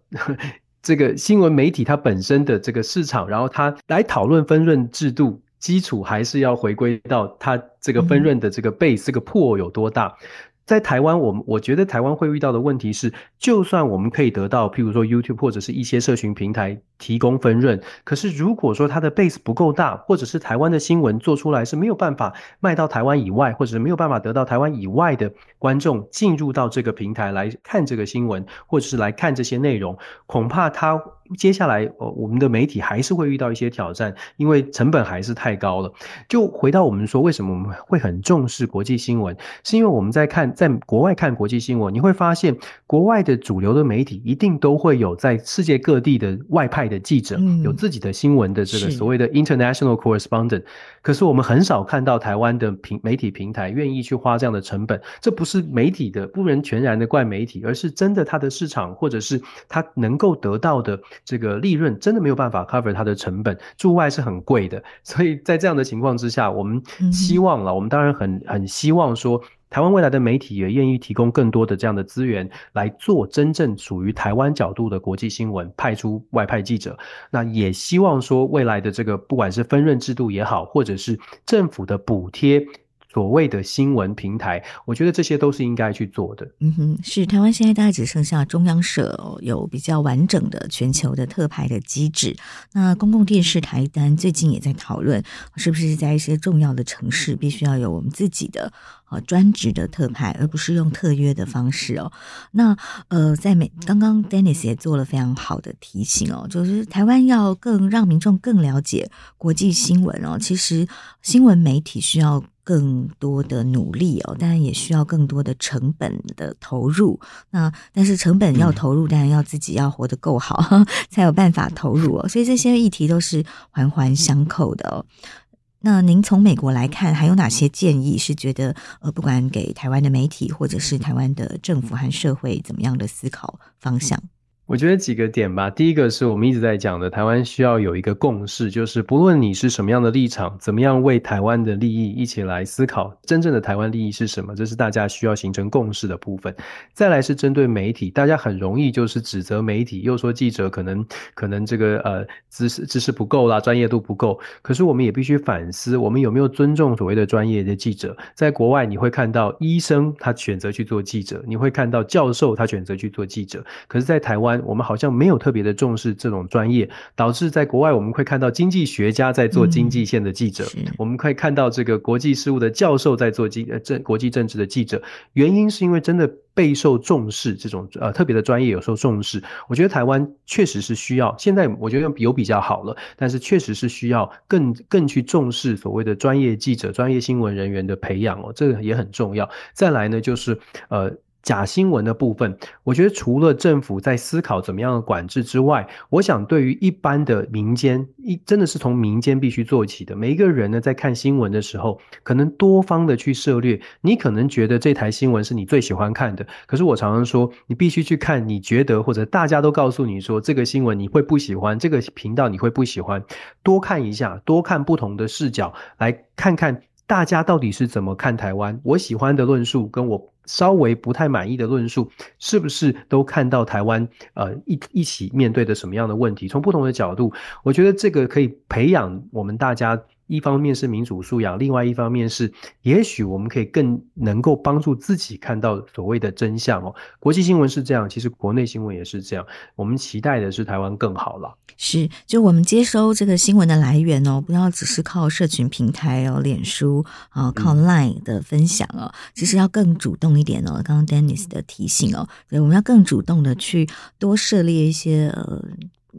这个新闻媒体它本身的这个市场，然后它来讨论分润制度基础，还是要回归到它这个分润的这个 base、嗯、这个 pool 有多大。在台湾，我们我觉得台湾会遇到的问题是，就算我们可以得到，譬如说 YouTube 或者是一些社群平台提供分润，可是如果说它的 base 不够大，或者是台湾的新闻做出来是没有办法卖到台湾以外，或者是没有办法得到台湾以外的观众进入到这个平台来看这个新闻，或者是来看这些内容，恐怕它。接下来，呃，我们的媒体还是会遇到一些挑战，因为成本还是太高了。就回到我们说，为什么我们会很重视国际新闻？是因为我们在看，在国外看国际新闻，你会发现，国外的主流的媒体一定都会有在世界各地的外派的记者，有自己的新闻的这个所谓的 international correspondent。可是我们很少看到台湾的平媒体平台愿意去花这样的成本。这不是媒体的，不能全然的怪媒体，而是真的它的市场或者是它能够得到的。这个利润真的没有办法 cover 它的成本，驻外是很贵的，所以在这样的情况之下，我们希望了，我们当然很很希望说，台湾未来的媒体也愿意提供更多的这样的资源来做真正属于台湾角度的国际新闻，派出外派记者。那也希望说，未来的这个不管是分润制度也好，或者是政府的补贴。所谓的新闻平台，我觉得这些都是应该去做的。嗯哼，是台湾现在大概只剩下中央社有比较完整的全球的特派的机制。那公共电视台单最近也在讨论，是不是在一些重要的城市必须要有我们自己的呃专职的特派，而不是用特约的方式哦。那呃，在美刚刚 Dennis 也做了非常好的提醒哦，就是台湾要更让民众更了解国际新闻哦。其实新闻媒体需要。更多的努力哦，当然也需要更多的成本的投入。那但是成本要投入，当然要自己要活得够好，才有办法投入哦。所以这些议题都是环环相扣的哦。那您从美国来看，还有哪些建议是觉得呃，不管给台湾的媒体，或者是台湾的政府和社会，怎么样的思考方向？我觉得几个点吧。第一个是我们一直在讲的，台湾需要有一个共识，就是不论你是什么样的立场，怎么样为台湾的利益一起来思考，真正的台湾利益是什么，这是大家需要形成共识的部分。再来是针对媒体，大家很容易就是指责媒体，又说记者可能可能这个呃知识知识不够啦，专业度不够。可是我们也必须反思，我们有没有尊重所谓的专业的记者？在国外你会看到医生他选择去做记者，你会看到教授他选择去做记者，可是，在台湾。湾，我们好像没有特别的重视这种专业，导致在国外我们会看到经济学家在做经济线的记者，嗯、我们可以看到这个国际事务的教授在做经呃政国际政治的记者，原因是因为真的。备受重视，这种呃特别的专业有受重视，我觉得台湾确实是需要。现在我觉得有比较好了，但是确实是需要更更去重视所谓的专业记者、专业新闻人员的培养哦，这个也很重要。再来呢，就是呃。假新闻的部分，我觉得除了政府在思考怎么样的管制之外，我想对于一般的民间，一真的是从民间必须做起的。每一个人呢，在看新闻的时候，可能多方的去涉猎。你可能觉得这台新闻是你最喜欢看的，可是我常常说，你必须去看你觉得或者大家都告诉你说这个新闻你会不喜欢，这个频道你会不喜欢，多看一下，多看不同的视角，来看看大家到底是怎么看台湾。我喜欢的论述跟我。稍微不太满意的论述，是不是都看到台湾呃一一起面对的什么样的问题？从不同的角度，我觉得这个可以培养我们大家。一方面是民主素养，另外一方面是，也许我们可以更能够帮助自己看到所谓的真相哦。国际新闻是这样，其实国内新闻也是这样。我们期待的是台湾更好了。是，就我们接收这个新闻的来源哦，不要只是靠社群平台哦，脸书啊，靠 Line 的分享哦，其实要更主动一点哦。刚刚 Dennis 的提醒哦，我们要更主动的去多涉猎一些呃。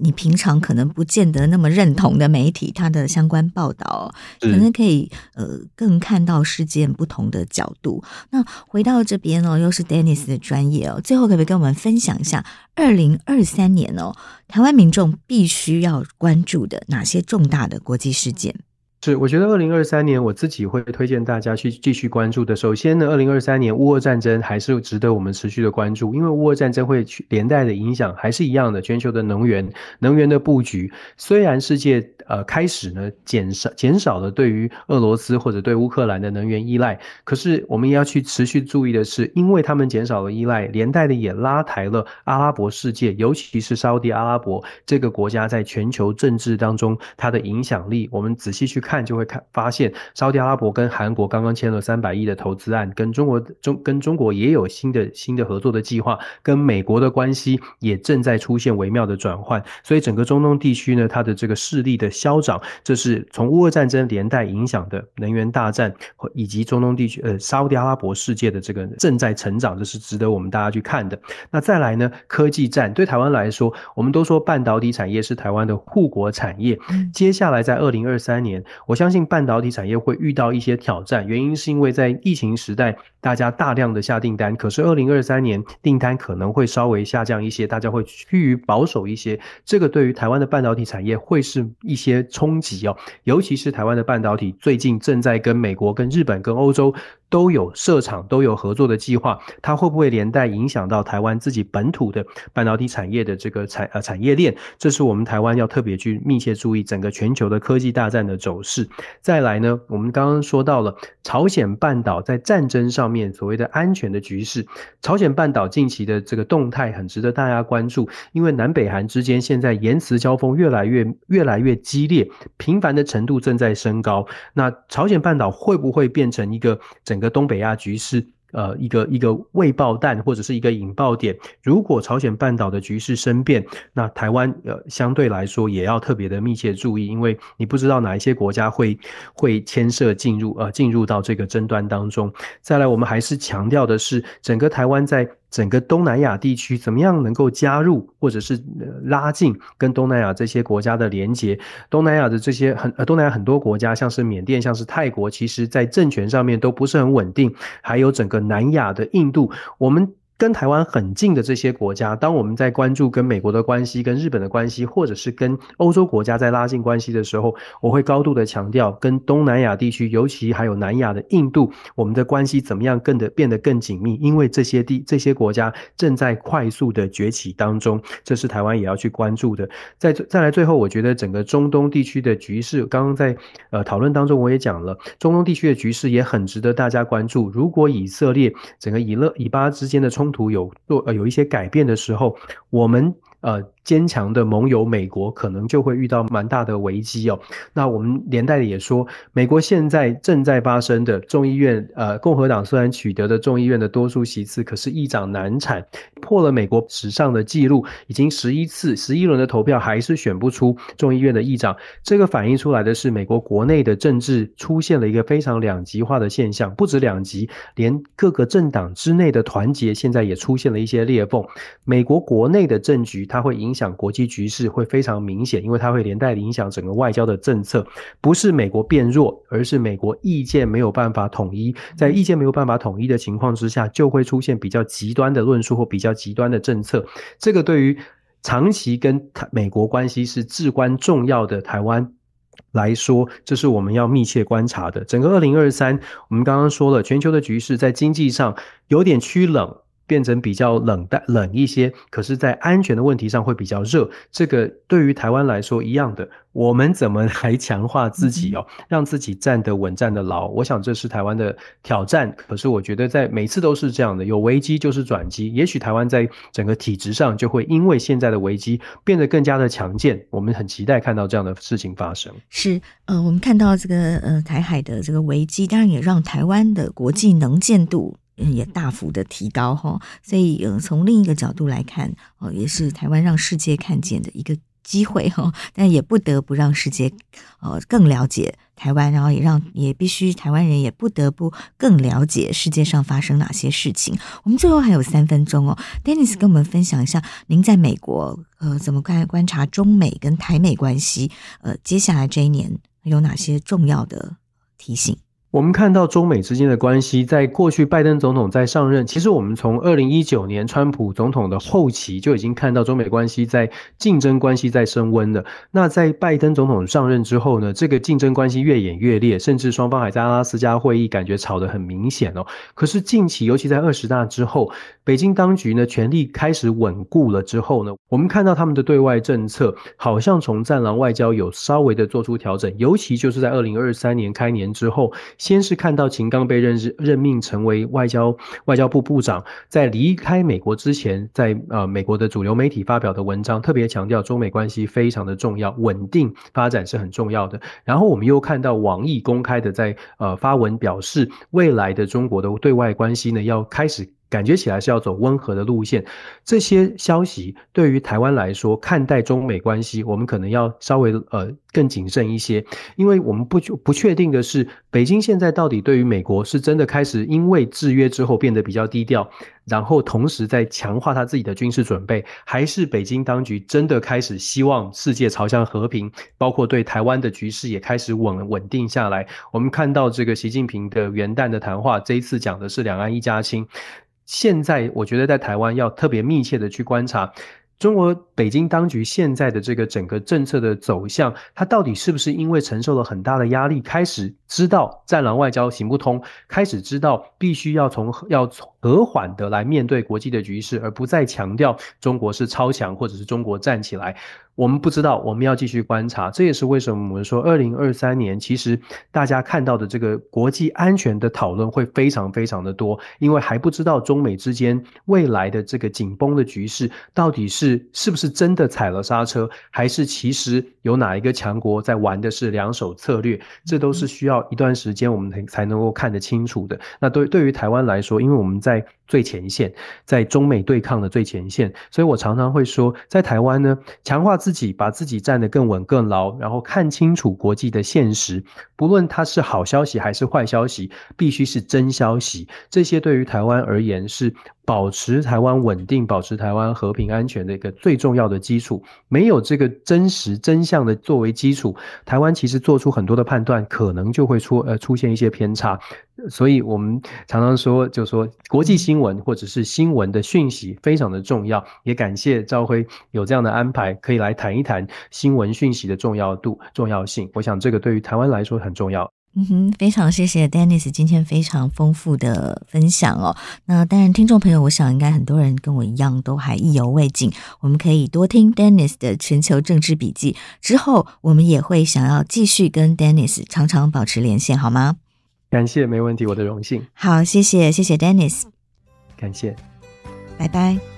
你平常可能不见得那么认同的媒体，它的相关报道，可能可以呃更看到事件不同的角度。那回到这边哦，又是 Dennis 的专业哦，最后可不可以跟我们分享一下，二零二三年哦，台湾民众必须要关注的哪些重大的国际事件？是，我觉得二零二三年我自己会推荐大家去继续关注的。首先呢，二零二三年乌俄战争还是值得我们持续的关注，因为乌俄战争会去连带的影响还是一样的，全球的能源能源的布局。虽然世界呃开始呢减少减少了对于俄罗斯或者对乌克兰的能源依赖，可是我们也要去持续注意的是，因为他们减少了依赖，连带的也拉抬了阿拉伯世界，尤其是沙地阿拉伯这个国家在全球政治当中它的影响力。我们仔细去看。就会看发现，沙特阿拉伯跟韩国刚刚签了三百亿的投资案，跟中国中跟中国也有新的新的合作的计划，跟美国的关系也正在出现微妙的转换，所以整个中东地区呢，它的这个势力的消长，这是从乌俄战争连带影响的能源大战，以及中东地区呃沙特阿拉伯世界的这个正在成长，这是值得我们大家去看的。那再来呢，科技战对台湾来说，我们都说半导体产业是台湾的护国产业，接下来在二零二三年。我相信半导体产业会遇到一些挑战，原因是因为在疫情时代，大家大量的下订单，可是二零二三年订单可能会稍微下降一些，大家会趋于保守一些，这个对于台湾的半导体产业会是一些些冲击哦，尤其是台湾的半导体最近正在跟美国、跟日本、跟欧洲。都有设厂，都有合作的计划，它会不会连带影响到台湾自己本土的半导体产业的这个产呃产业链？这是我们台湾要特别去密切注意整个全球的科技大战的走势。再来呢，我们刚刚说到了朝鲜半岛在战争上面所谓的安全的局势，朝鲜半岛近期的这个动态很值得大家关注，因为南北韩之间现在言辞交锋越来越越来越激烈，频繁的程度正在升高。那朝鲜半岛会不会变成一个整整个东北亚局势，呃，一个一个未爆弹或者是一个引爆点。如果朝鲜半岛的局势生变，那台湾呃相对来说也要特别的密切注意，因为你不知道哪一些国家会会牵涉进入呃进入到这个争端当中。再来，我们还是强调的是，整个台湾在。整个东南亚地区怎么样能够加入或者是拉近跟东南亚这些国家的连接？东南亚的这些很呃东南亚很多国家，像是缅甸、像是泰国，其实在政权上面都不是很稳定。还有整个南亚的印度，我们。跟台湾很近的这些国家，当我们在关注跟美国的关系、跟日本的关系，或者是跟欧洲国家在拉近关系的时候，我会高度的强调跟东南亚地区，尤其还有南亚的印度，我们的关系怎么样更的变得更紧密？因为这些地这些国家正在快速的崛起当中，这是台湾也要去关注的。再再来最后，我觉得整个中东地区的局势，刚刚在呃讨论当中我也讲了，中东地区的局势也很值得大家关注。如果以色列整个以勒以巴之间的冲途有做呃有一些改变的时候，我们呃坚强的盟友美国可能就会遇到蛮大的危机哦。那我们连带的也说，美国现在正在发生的众议院，呃，共和党虽然取得的众议院的多数席次，可是议长难产，破了美国史上的记录，已经十一次、十一轮的投票还是选不出众议院的议长。这个反映出来的是美国国内的政治出现了一个非常两极化的现象，不止两极，连各个政党之内的团结现在也出现了一些裂缝。美国国内的政局，它会影响。讲国际局势会非常明显，因为它会连带影响整个外交的政策。不是美国变弱，而是美国意见没有办法统一。在意见没有办法统一的情况之下，就会出现比较极端的论述或比较极端的政策。这个对于长期跟美国关系是至关重要的台湾来说，这是我们要密切观察的。整个二零二三，我们刚刚说了，全球的局势在经济上有点趋冷。变成比较冷淡冷一些，可是，在安全的问题上会比较热。这个对于台湾来说一样的，我们怎么来强化自己哦，让自己站得稳、站得牢？我想这是台湾的挑战。可是我觉得在每次都是这样的，有危机就是转机。也许台湾在整个体制上就会因为现在的危机变得更加的强健。我们很期待看到这样的事情发生。是，呃，我们看到这个呃台海的这个危机，当然也让台湾的国际能见度。也大幅的提高哈，所以呃，从另一个角度来看，哦，也是台湾让世界看见的一个机会哈，但也不得不让世界呃更了解台湾，然后也让也必须台湾人也不得不更了解世界上发生哪些事情。我们最后还有三分钟哦，Dennis 跟我们分享一下，您在美国呃怎么看观察中美跟台美关系？呃，接下来这一年有哪些重要的提醒？我们看到中美之间的关系，在过去拜登总统在上任，其实我们从二零一九年川普总统的后期就已经看到中美关系在竞争关系在升温了。那在拜登总统上任之后呢，这个竞争关系越演越烈，甚至双方还在阿拉斯加会议感觉吵得很明显哦。可是近期，尤其在二十大之后，北京当局呢权力开始稳固了之后呢，我们看到他们的对外政策好像从战狼外交有稍微的做出调整，尤其就是在二零二三年开年之后。先是看到秦刚被任任命成为外交外交部部长，在离开美国之前，在呃美国的主流媒体发表的文章，特别强调中美关系非常的重要，稳定发展是很重要的。然后我们又看到网易公开的在呃发文表示，未来的中国的对外关系呢要开始。感觉起来是要走温和的路线，这些消息对于台湾来说，看待中美关系，我们可能要稍微呃更谨慎一些，因为我们不不确定的是，北京现在到底对于美国是真的开始因为制约之后变得比较低调，然后同时在强化他自己的军事准备，还是北京当局真的开始希望世界朝向和平，包括对台湾的局势也开始稳稳定下来。我们看到这个习近平的元旦的谈话，这一次讲的是两岸一家亲。现在我觉得在台湾要特别密切的去观察中国北京当局现在的这个整个政策的走向，它到底是不是因为承受了很大的压力，开始知道战狼外交行不通，开始知道必须要从要从和缓的来面对国际的局势，而不再强调中国是超强或者是中国站起来。我们不知道，我们要继续观察。这也是为什么我们说，二零二三年其实大家看到的这个国际安全的讨论会非常非常的多，因为还不知道中美之间未来的这个紧绷的局势到底是是不是真的踩了刹车，还是其实有哪一个强国在玩的是两手策略，这都是需要一段时间我们才才能够看得清楚的。那对对于台湾来说，因为我们在最前线，在中美对抗的最前线，所以我常常会说，在台湾呢，强化自己，把自己站得更稳更牢，然后看清楚国际的现实，不论它是好消息还是坏消息，必须是真消息。这些对于台湾而言是保持台湾稳定、保持台湾和平安全的一个最重要的基础。没有这个真实真相的作为基础，台湾其实做出很多的判断，可能就会出呃出现一些偏差。所以我们常常说，就说国际新闻或者是新闻的讯息非常的重要。也感谢赵辉有这样的安排，可以来谈一谈新闻讯息的重要度、重要性。我想这个对于台湾来说很重要。嗯哼，非常谢谢 Dennis 今天非常丰富的分享哦。那当然，听众朋友，我想应该很多人跟我一样都还意犹未尽。我们可以多听 Dennis 的全球政治笔记，之后我们也会想要继续跟 Dennis 常常保持连线，好吗？感谢，没问题，我的荣幸。好，谢谢，谢谢 Dennis。感谢，拜拜。